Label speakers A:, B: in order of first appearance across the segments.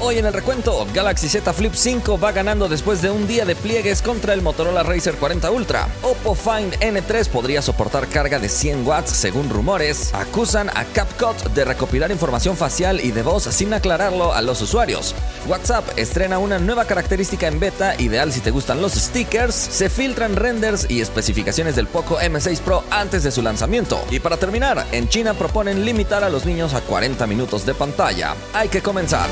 A: Hoy en el recuento, Galaxy Z Flip 5 va ganando después de un día de pliegues contra el Motorola Racer 40 Ultra. Oppo Find N3 podría soportar carga de 100 watts según rumores. Acusan a CapCut de recopilar información facial y de voz sin aclararlo a los usuarios. WhatsApp estrena una nueva característica en beta, ideal si te gustan los stickers. Se filtran renders y especificaciones del Poco M6 Pro antes de su lanzamiento. Y para terminar, en China proponen limitar a los niños a 40 minutos de pantalla. Hay que comenzar.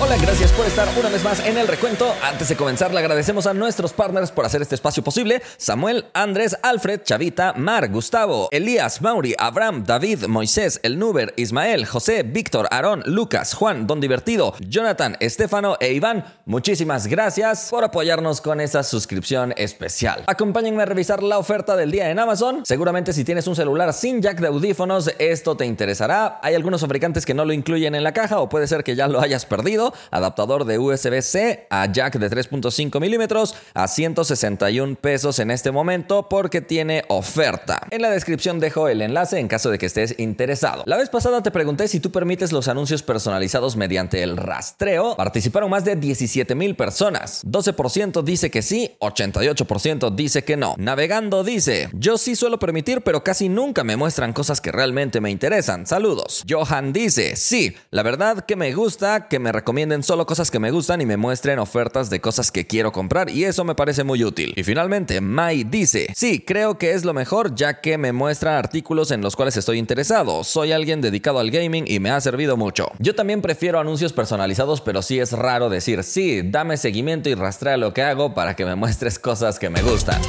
A: Hola, gracias por estar una vez más en el recuento. Antes de comenzar, le agradecemos a nuestros partners por hacer este espacio posible. Samuel, Andrés, Alfred, Chavita, Mar, Gustavo, Elías, Mauri, Abraham, David, Moisés, El Nuber, Ismael, José, Víctor, Aarón, Lucas, Juan, Don Divertido, Jonathan, Estefano e Iván. Muchísimas gracias por apoyarnos con esta suscripción especial. Acompáñenme a revisar la oferta del día en Amazon. Seguramente si tienes un celular sin jack de audífonos, esto te interesará. Hay algunos fabricantes que no lo incluyen en la caja o puede ser que ya lo hayas perdido adaptador de USB-C a jack de 3.5 milímetros a 161 pesos en este momento porque tiene oferta. En la descripción dejo el enlace en caso de que estés interesado. La vez pasada te pregunté si tú permites los anuncios personalizados mediante el rastreo. Participaron más de 17 mil personas. 12% dice que sí, 88% dice que no. Navegando dice, yo sí suelo permitir, pero casi nunca me muestran cosas que realmente me interesan. Saludos. Johan dice, sí, la verdad que me gusta que me solo cosas que me gustan y me muestren ofertas de cosas que quiero comprar y eso me parece muy útil. Y finalmente, Mai dice, sí, creo que es lo mejor ya que me muestran artículos en los cuales estoy interesado. Soy alguien dedicado al gaming y me ha servido mucho. Yo también prefiero anuncios personalizados, pero sí es raro decir, sí, dame seguimiento y rastrea lo que hago para que me muestres cosas que me gustan.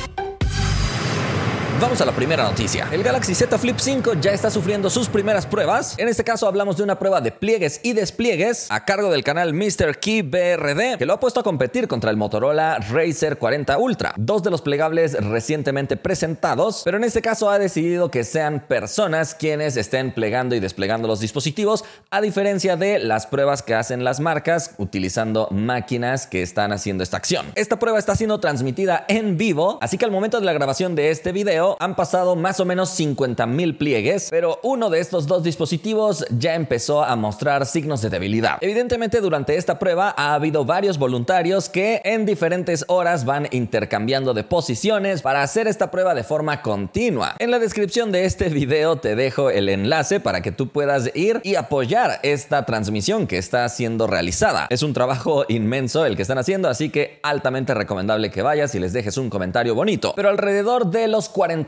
A: Vamos a la primera noticia. El Galaxy Z Flip 5 ya está sufriendo sus primeras pruebas. En este caso hablamos de una prueba de pliegues y despliegues a cargo del canal Mr. Key que lo ha puesto a competir contra el Motorola Racer 40 Ultra, dos de los plegables recientemente presentados, pero en este caso ha decidido que sean personas quienes estén plegando y desplegando los dispositivos, a diferencia de las pruebas que hacen las marcas utilizando máquinas que están haciendo esta acción. Esta prueba está siendo transmitida en vivo, así que al momento de la grabación de este video, han pasado más o menos 50 mil pliegues, pero uno de estos dos dispositivos ya empezó a mostrar signos de debilidad. Evidentemente durante esta prueba ha habido varios voluntarios que en diferentes horas van intercambiando de posiciones para hacer esta prueba de forma continua. En la descripción de este video te dejo el enlace para que tú puedas ir y apoyar esta transmisión que está siendo realizada. Es un trabajo inmenso el que están haciendo, así que altamente recomendable que vayas y les dejes un comentario bonito. Pero alrededor de los 40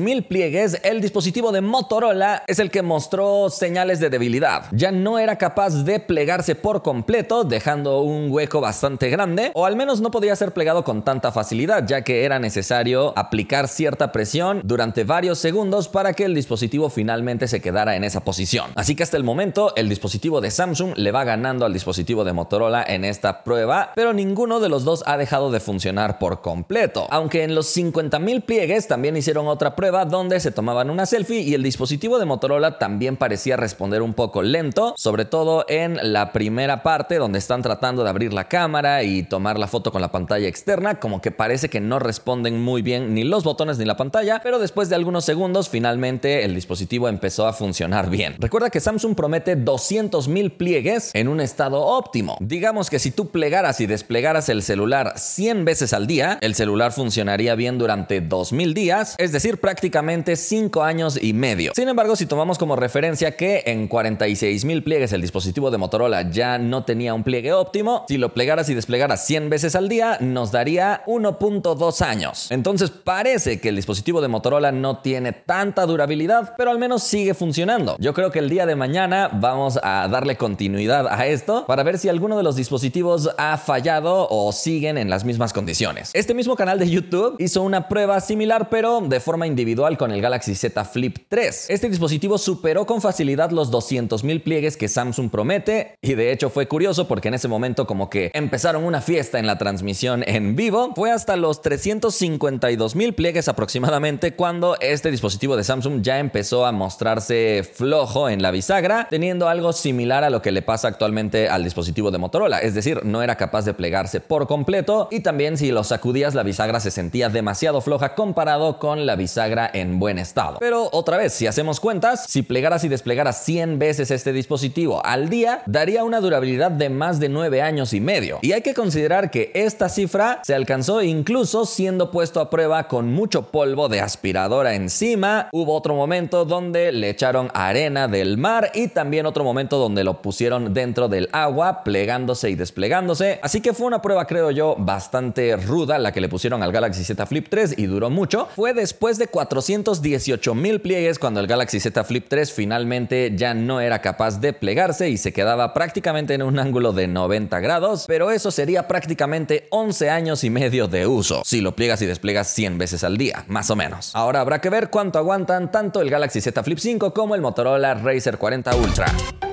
A: mil pliegues, el dispositivo de Motorola es el que mostró señales de debilidad. Ya no era capaz de plegarse por completo, dejando un hueco bastante grande, o al menos no podía ser plegado con tanta facilidad, ya que era necesario aplicar cierta presión durante varios segundos para que el dispositivo finalmente se quedara en esa posición. Así que hasta el momento el dispositivo de Samsung le va ganando al dispositivo de Motorola en esta prueba, pero ninguno de los dos ha dejado de funcionar por completo. Aunque en los 50.000 pliegues también hicieron otra prueba donde se tomaban una selfie y el dispositivo de Motorola también parecía responder un poco lento, sobre todo en la primera parte donde están tratando de abrir la cámara y tomar la foto con la pantalla externa, como que parece que no responden muy bien ni los botones ni la pantalla, pero después de algunos segundos finalmente el dispositivo empezó a funcionar bien. Recuerda que Samsung promete 200.000 pliegues en un estado óptimo. Digamos que si tú plegaras y desplegaras el celular 100 veces al día, el celular funcionaría bien durante 2000 días, es decir, prácticamente 5 años y medio. Sin embargo, si tomamos como referencia que en 46 mil pliegues el dispositivo de Motorola ya no tenía un pliegue óptimo, si lo plegaras y desplegaras 100 veces al día, nos daría 1.2 años. Entonces parece que el dispositivo de Motorola no tiene tanta durabilidad, pero al menos sigue funcionando. Yo creo que el día de mañana vamos a darle continuidad a esto para ver si alguno de los dispositivos ha fallado o siguen en las mismas condiciones. Este mismo canal de YouTube hizo una prueba similar, pero de forma individual con el Galaxy Z Flip 3. Este dispositivo superó con facilidad los 200.000 pliegues que Samsung promete y de hecho fue curioso porque en ese momento como que empezaron una fiesta en la transmisión en vivo. Fue hasta los 352.000 pliegues aproximadamente cuando este dispositivo de Samsung ya empezó a mostrarse flojo en la bisagra, teniendo algo similar a lo que le pasa actualmente al dispositivo de Motorola, es decir, no era capaz de plegarse por completo y también si lo sacudías la bisagra se sentía demasiado floja comparado con con la bisagra en buen estado. Pero otra vez, si hacemos cuentas, si plegaras y desplegaras 100 veces este dispositivo al día, daría una durabilidad de más de 9 años y medio. Y hay que considerar que esta cifra se alcanzó incluso siendo puesto a prueba con mucho polvo de aspiradora encima. Hubo otro momento donde le echaron arena del mar y también otro momento donde lo pusieron dentro del agua, plegándose y desplegándose. Así que fue una prueba, creo yo, bastante ruda la que le pusieron al Galaxy Z Flip 3 y duró mucho. Fue después de 418 mil pliegues cuando el Galaxy Z Flip 3 finalmente ya no era capaz de plegarse y se quedaba prácticamente en un ángulo de 90 grados, pero eso sería prácticamente 11 años y medio de uso, si lo pliegas y despliegas 100 veces al día, más o menos. Ahora habrá que ver cuánto aguantan tanto el Galaxy Z Flip 5 como el Motorola Razer 40 Ultra.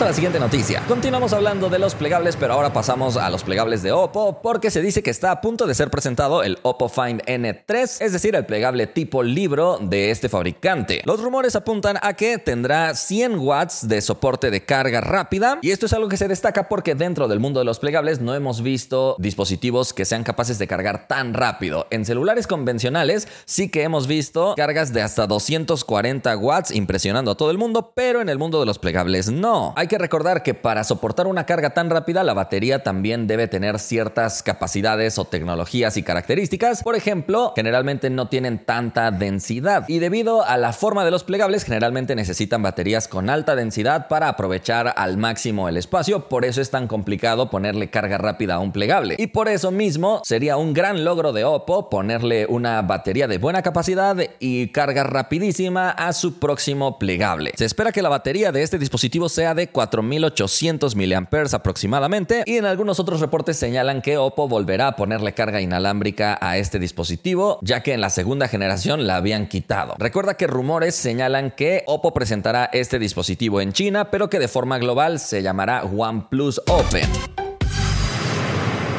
A: A la siguiente noticia. Continuamos hablando de los plegables, pero ahora pasamos a los plegables de Oppo porque se dice que está a punto de ser presentado el Oppo Find N3, es decir, el plegable tipo libro de este fabricante. Los rumores apuntan a que tendrá 100 watts de soporte de carga rápida y esto es algo que se destaca porque dentro del mundo de los plegables no hemos visto dispositivos que sean capaces de cargar tan rápido. En celulares convencionales sí que hemos visto cargas de hasta 240 watts impresionando a todo el mundo, pero en el mundo de los plegables no. Hay que recordar que para soportar una carga tan rápida, la batería también debe tener ciertas capacidades o tecnologías y características. Por ejemplo, generalmente no tienen tanta densidad y debido a la forma de los plegables, generalmente necesitan baterías con alta densidad para aprovechar al máximo el espacio. Por eso es tan complicado ponerle carga rápida a un plegable. Y por eso mismo sería un gran logro de Oppo ponerle una batería de buena capacidad y carga rapidísima a su próximo plegable. Se espera que la batería de este dispositivo sea de 4800 mAh aproximadamente y en algunos otros reportes señalan que Oppo volverá a ponerle carga inalámbrica a este dispositivo ya que en la segunda generación la habían quitado. Recuerda que rumores señalan que Oppo presentará este dispositivo en China pero que de forma global se llamará OnePlus Open.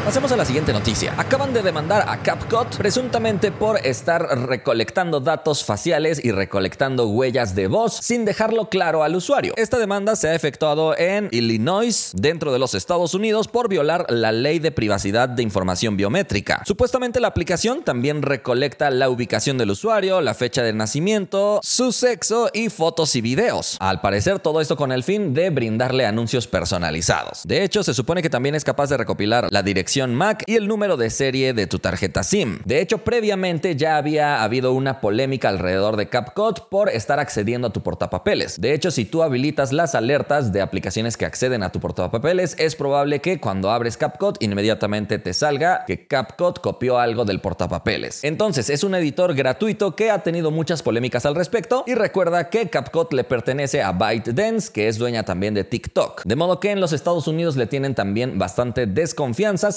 A: Pasemos a la siguiente noticia. Acaban de demandar a CapCut presuntamente por estar recolectando datos faciales y recolectando huellas de voz sin dejarlo claro al usuario. Esta demanda se ha efectuado en Illinois, dentro de los Estados Unidos, por violar la ley de privacidad de información biométrica. Supuestamente la aplicación también recolecta la ubicación del usuario, la fecha de nacimiento, su sexo y fotos y videos. Al parecer todo esto con el fin de brindarle anuncios personalizados. De hecho, se supone que también es capaz de recopilar la dirección MAC y el número de serie de tu tarjeta SIM. De hecho, previamente ya había habido una polémica alrededor de CapCut por estar accediendo a tu portapapeles. De hecho, si tú habilitas las alertas de aplicaciones que acceden a tu portapapeles, es probable que cuando abres CapCut inmediatamente te salga que CapCut copió algo del portapapeles. Entonces, es un editor gratuito que ha tenido muchas polémicas al respecto y recuerda que CapCut le pertenece a ByteDance, que es dueña también de TikTok. De modo que en los Estados Unidos le tienen también bastante desconfianza,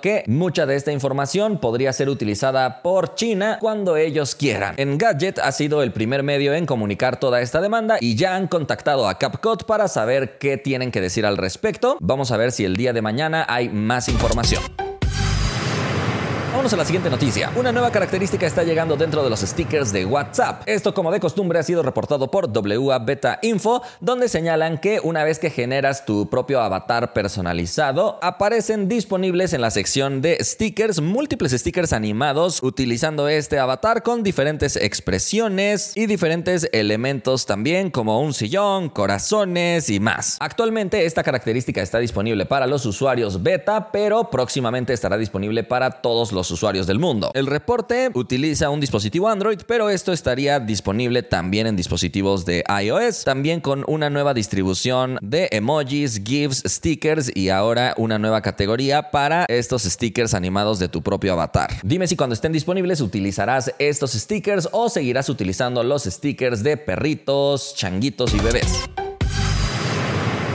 A: que mucha de esta información podría ser utilizada por China cuando ellos quieran. Engadget ha sido el primer medio en comunicar toda esta demanda y ya han contactado a CapCut para saber qué tienen que decir al respecto. Vamos a ver si el día de mañana hay más información. Vamos a la siguiente noticia. Una nueva característica está llegando dentro de los stickers de WhatsApp. Esto, como de costumbre, ha sido reportado por WA Beta Info, donde señalan que una vez que generas tu propio avatar personalizado, aparecen disponibles en la sección de stickers múltiples stickers animados utilizando este avatar con diferentes expresiones y diferentes elementos también, como un sillón, corazones y más. Actualmente esta característica está disponible para los usuarios beta, pero próximamente estará disponible para todos los usuarios del mundo. El reporte utiliza un dispositivo Android, pero esto estaría disponible también en dispositivos de iOS, también con una nueva distribución de emojis, GIFs, stickers y ahora una nueva categoría para estos stickers animados de tu propio avatar. Dime si cuando estén disponibles utilizarás estos stickers o seguirás utilizando los stickers de perritos, changuitos y bebés.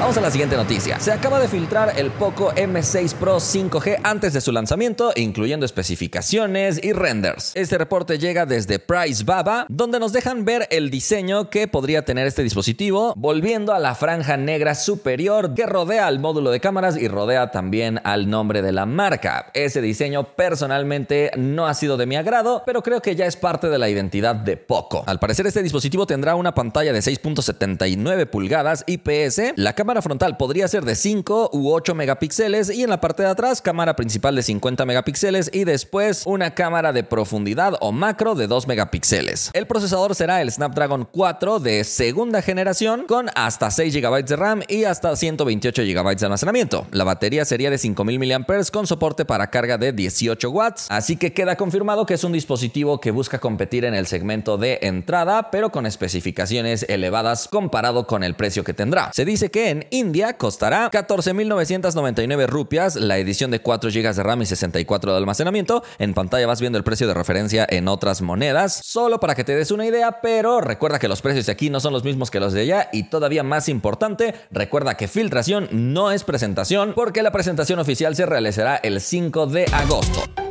A: Vamos a la siguiente noticia. Se acaba de filtrar el Poco M6 Pro 5G antes de su lanzamiento, incluyendo especificaciones y renders. Este reporte llega desde Price Baba, donde nos dejan ver el diseño que podría tener este dispositivo, volviendo a la franja negra superior que rodea al módulo de cámaras y rodea también al nombre de la marca. Ese diseño personalmente no ha sido de mi agrado, pero creo que ya es parte de la identidad de Poco. Al parecer este dispositivo tendrá una pantalla de 6.79 pulgadas IPS, la cámara cámara frontal podría ser de 5 u 8 megapíxeles y en la parte de atrás cámara principal de 50 megapíxeles y después una cámara de profundidad o macro de 2 megapíxeles. El procesador será el Snapdragon 4 de segunda generación con hasta 6 GB de RAM y hasta 128 GB de almacenamiento. La batería sería de 5000 mAh con soporte para carga de 18 watts, así que queda confirmado que es un dispositivo que busca competir en el segmento de entrada, pero con especificaciones elevadas comparado con el precio que tendrá. Se dice que en India costará 14.999 rupias la edición de 4 GB de RAM y 64 de almacenamiento. En pantalla vas viendo el precio de referencia en otras monedas, solo para que te des una idea, pero recuerda que los precios de aquí no son los mismos que los de allá y todavía más importante, recuerda que filtración no es presentación porque la presentación oficial se realizará el 5 de agosto.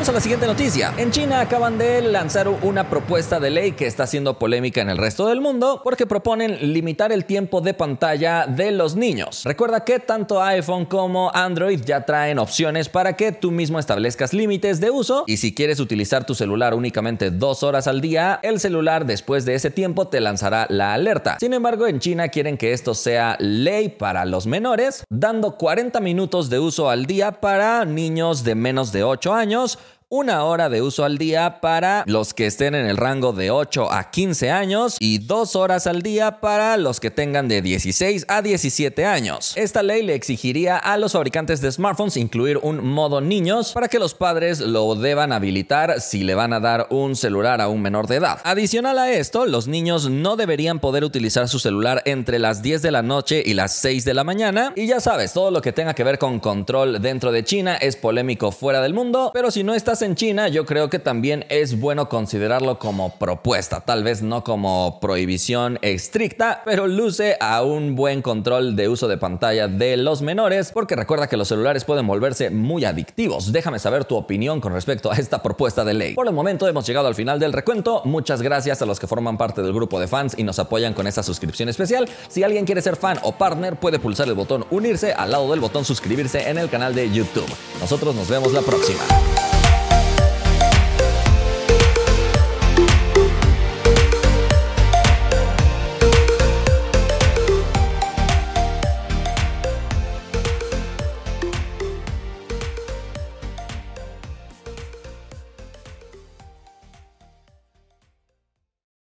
A: Vamos a la siguiente noticia. En China acaban de lanzar una propuesta de ley que está haciendo polémica en el resto del mundo porque proponen limitar el tiempo de pantalla de los niños. Recuerda que tanto iPhone como Android ya traen opciones para que tú mismo establezcas límites de uso y si quieres utilizar tu celular únicamente dos horas al día, el celular después de ese tiempo te lanzará la alerta. Sin embargo, en China quieren que esto sea ley para los menores, dando 40 minutos de uso al día para niños de menos de 8 años una hora de uso al día para los que estén en el rango de 8 a 15 años y dos horas al día para los que tengan de 16 a 17 años. Esta ley le exigiría a los fabricantes de smartphones incluir un modo niños para que los padres lo deban habilitar si le van a dar un celular a un menor de edad. Adicional a esto, los niños no deberían poder utilizar su celular entre las 10 de la noche y las 6 de la mañana. Y ya sabes, todo lo que tenga que ver con control dentro de China es polémico fuera del mundo, pero si no en China, yo creo que también es bueno considerarlo como propuesta, tal vez no como prohibición estricta, pero luce a un buen control de uso de pantalla de los menores, porque recuerda que los celulares pueden volverse muy adictivos. Déjame saber tu opinión con respecto a esta propuesta de ley. Por el momento hemos llegado al final del recuento. Muchas gracias a los que forman parte del grupo de fans y nos apoyan con esta suscripción especial. Si alguien quiere ser fan o partner, puede pulsar el botón unirse al lado del botón suscribirse en el canal de YouTube. Nosotros nos vemos la próxima.